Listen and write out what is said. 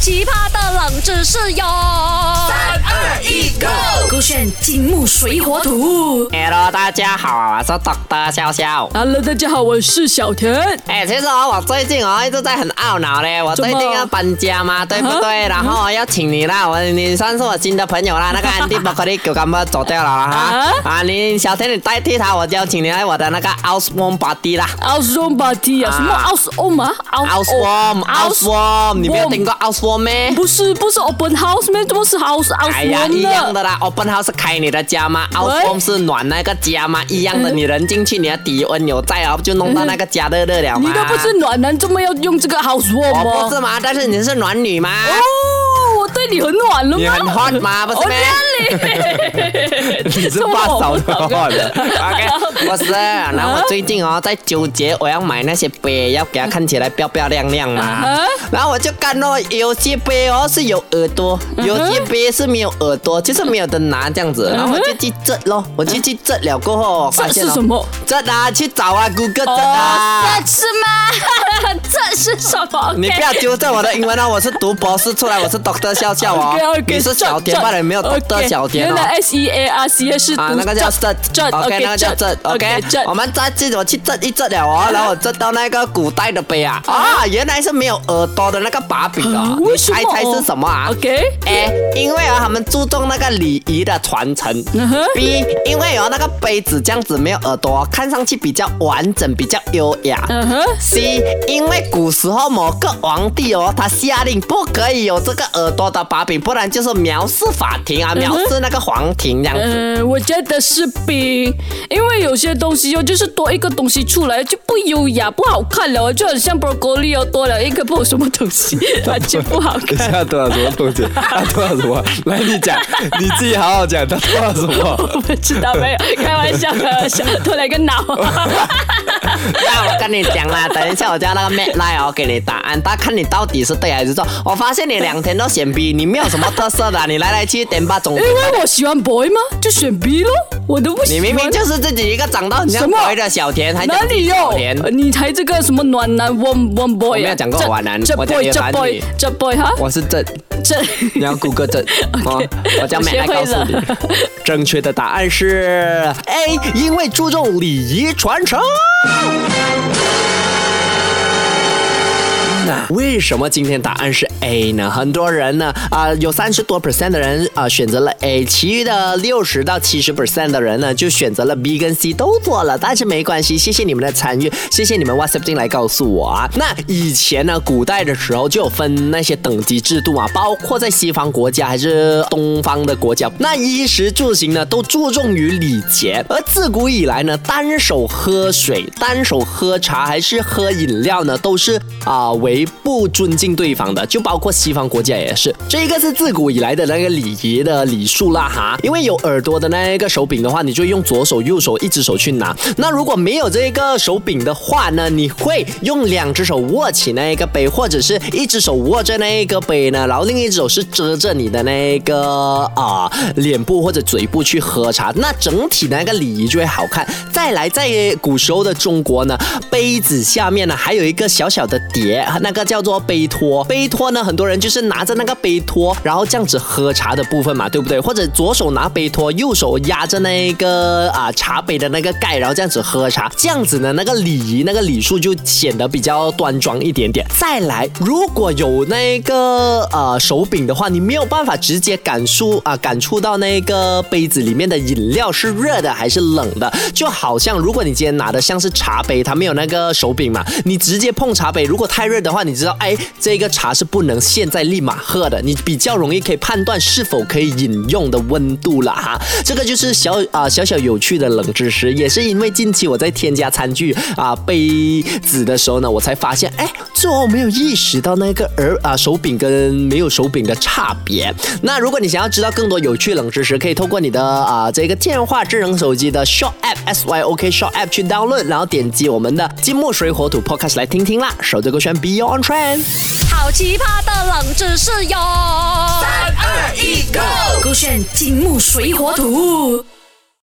奇葩的冷知识哟！二一 go，勾选金木水火土。Hello，大家好，我是豆豆笑笑。Hello，大家好，我是小田。哎、其实我最近哦一直在很懊恼嘞，我最近要搬家嘛，对不对？然后要请你啦，我你算是我新的朋友啦。那个 Andy b o c o l i 狗干走掉了啦哈。啊，你小田你代替他，我邀请你来我的那个 o u s e w o r m Party 啦。o u s e w o r m Party 啊？什么 o u s e w o r m 啊 o u s e w o r m o u s e w o r m 你没有听过 o u s e w o r m 咩？不是，不是 Open House 咩？怎么是 House House？哎呀一样的？啦，Open House 是开你的家嘛喂，House Warm 是暖那个家吗，一样的，你人进去，你的体温有在哦，就弄到那个家热热了嘛。你都不是暖男，怎么要用这个 House Warm？不是吗，但是你是暖女吗。你很暖了吗？你很 hot 吗？不是 你是发烧的 hot 的。OK，不是。然后我最近哦在纠结，我要买那些杯，要给它看起来漂漂亮亮嘛啊。然后我就看到有些杯哦是有耳朵，有些杯是没有耳朵，就是没有的拿这样子。然后我就去折咯，我就去折了过后，发现什么？折啊，去找啊，Google 折哦，啊。这是吗？你不要纠正我的英文哦，我是读博士出来，我是 Doctor 笑笑哦。你是小田罢了，没有 Doctor 小田哦。原来 S E A R C 是啊，那个叫震震，OK，那个叫震，OK，震我们再记我去震一震了哦，然后我震到那个古代的杯啊，啊，原来是没有耳朵的那个把柄啊哦，你猜猜是什么啊？OK 哎，因为啊，他们注重那个礼仪的传承。嗯哼。B，因为有那个杯子这样子没有耳朵，看上去比较完整，比较优雅。嗯哼。C，因为古时候某个皇帝哦，他下令不可以有这个耳朵的把柄，不然就是藐视法庭啊，藐视那个皇庭这样子。嗯，我觉得是 B，因为有些东西哦，就是多一个东西出来就不优雅、不好看了，就很像 broccoli 哦，多了一个不知道什么东西，完全不好等一看。下多了什么东西？他多了什么？来，你讲，你自己好好讲，他多了什么？我不知道，没有开玩笑，开玩笑，多了一个脑。那我跟你讲啦，等一下我叫那个 Matt 来哦，给你答案，他看你到底是对还是错。我发现你两天都选 B，你没有什么特色的啊、你来来去点吧总因。为我喜欢 boy 吗？就选 B 咯，我都不喜欢。你明明就是自己一个长得很像 boy 的小田，还讲哪里有？你才这个什么暖男 one one boy 啊？我没有讲过暖男这我讲 boy 这 boy 女这 boy 哈，我是正，这你要谷歌正。哦，我叫我 Matt 学会来告诉你，正确的答案是 A，因为注重礼仪传承。那为什么今天答案是 A 呢？很多人呢，啊、有三十多 percent 的人啊、选择了 A，其余的六十到七十 percent 的人呢，就选择了 B 跟 C 都做了。但是没关系，谢谢你们的参与，谢谢你们 WhatsApp 进来告诉我啊。那以前呢，古代的时候就有分那些等级制度啊，包括在西方国家还是东方的国家，那衣食住行呢都注重于礼节，而自古以来呢，单手喝水、单手喝茶还是喝饮料呢，都是啊、为不尊敬对方的，就包括西方国家也是。这个是自古以来的那个礼仪的礼数啦哈，因为有耳朵的那个手柄的话，你就用左手、右手一只手去拿。那如果没有这个手柄的话呢，你会用两只手握起那个杯，或者是一只手握着那个杯呢，然后另一只手是遮着你的那个啊、脸部或者嘴部去喝茶，那整体那个礼仪就会好看。再来，在古时候的中国呢，杯子下面呢还有一个小小的碟，那个叫做杯托。杯托呢，很多人就是拿着那个杯托，然后这样子喝茶的部分嘛，对不对？或者左手拿杯托，右手压着那个啊茶杯的那个盖，然后这样子喝茶，这样子呢，那个礼仪、那个礼数就显得比较端庄一点点。再来，如果有那个呃手柄的话，你没有办法直接感受啊、感触到那个杯子里面的饮料是热的还是冷的，就好像如果你今天拿的像是茶杯，它没有那个手柄嘛，你直接碰茶杯，如果太热的话，你知道，哎，这个茶是不能现在立马喝的，你比较容易可以判断是否可以饮用的温度了哈。这个就是小啊、小小有趣的冷知识，也是因为近期我在添加餐具啊、杯子的时候呢，我才发现，哎，最后没有意识到那个耳啊、手柄跟没有手柄的差别。那如果你想要知道更多有趣冷知识，可以透过你的啊、这个电话智能手机的 Short App S Y O K Short App 去 download，然后点击我们的金木水火土 Podcast 来听听啦。守着勾选 B Beyond Trend。好奇葩的冷知识哟！三二一，Go！勾选金木水火土。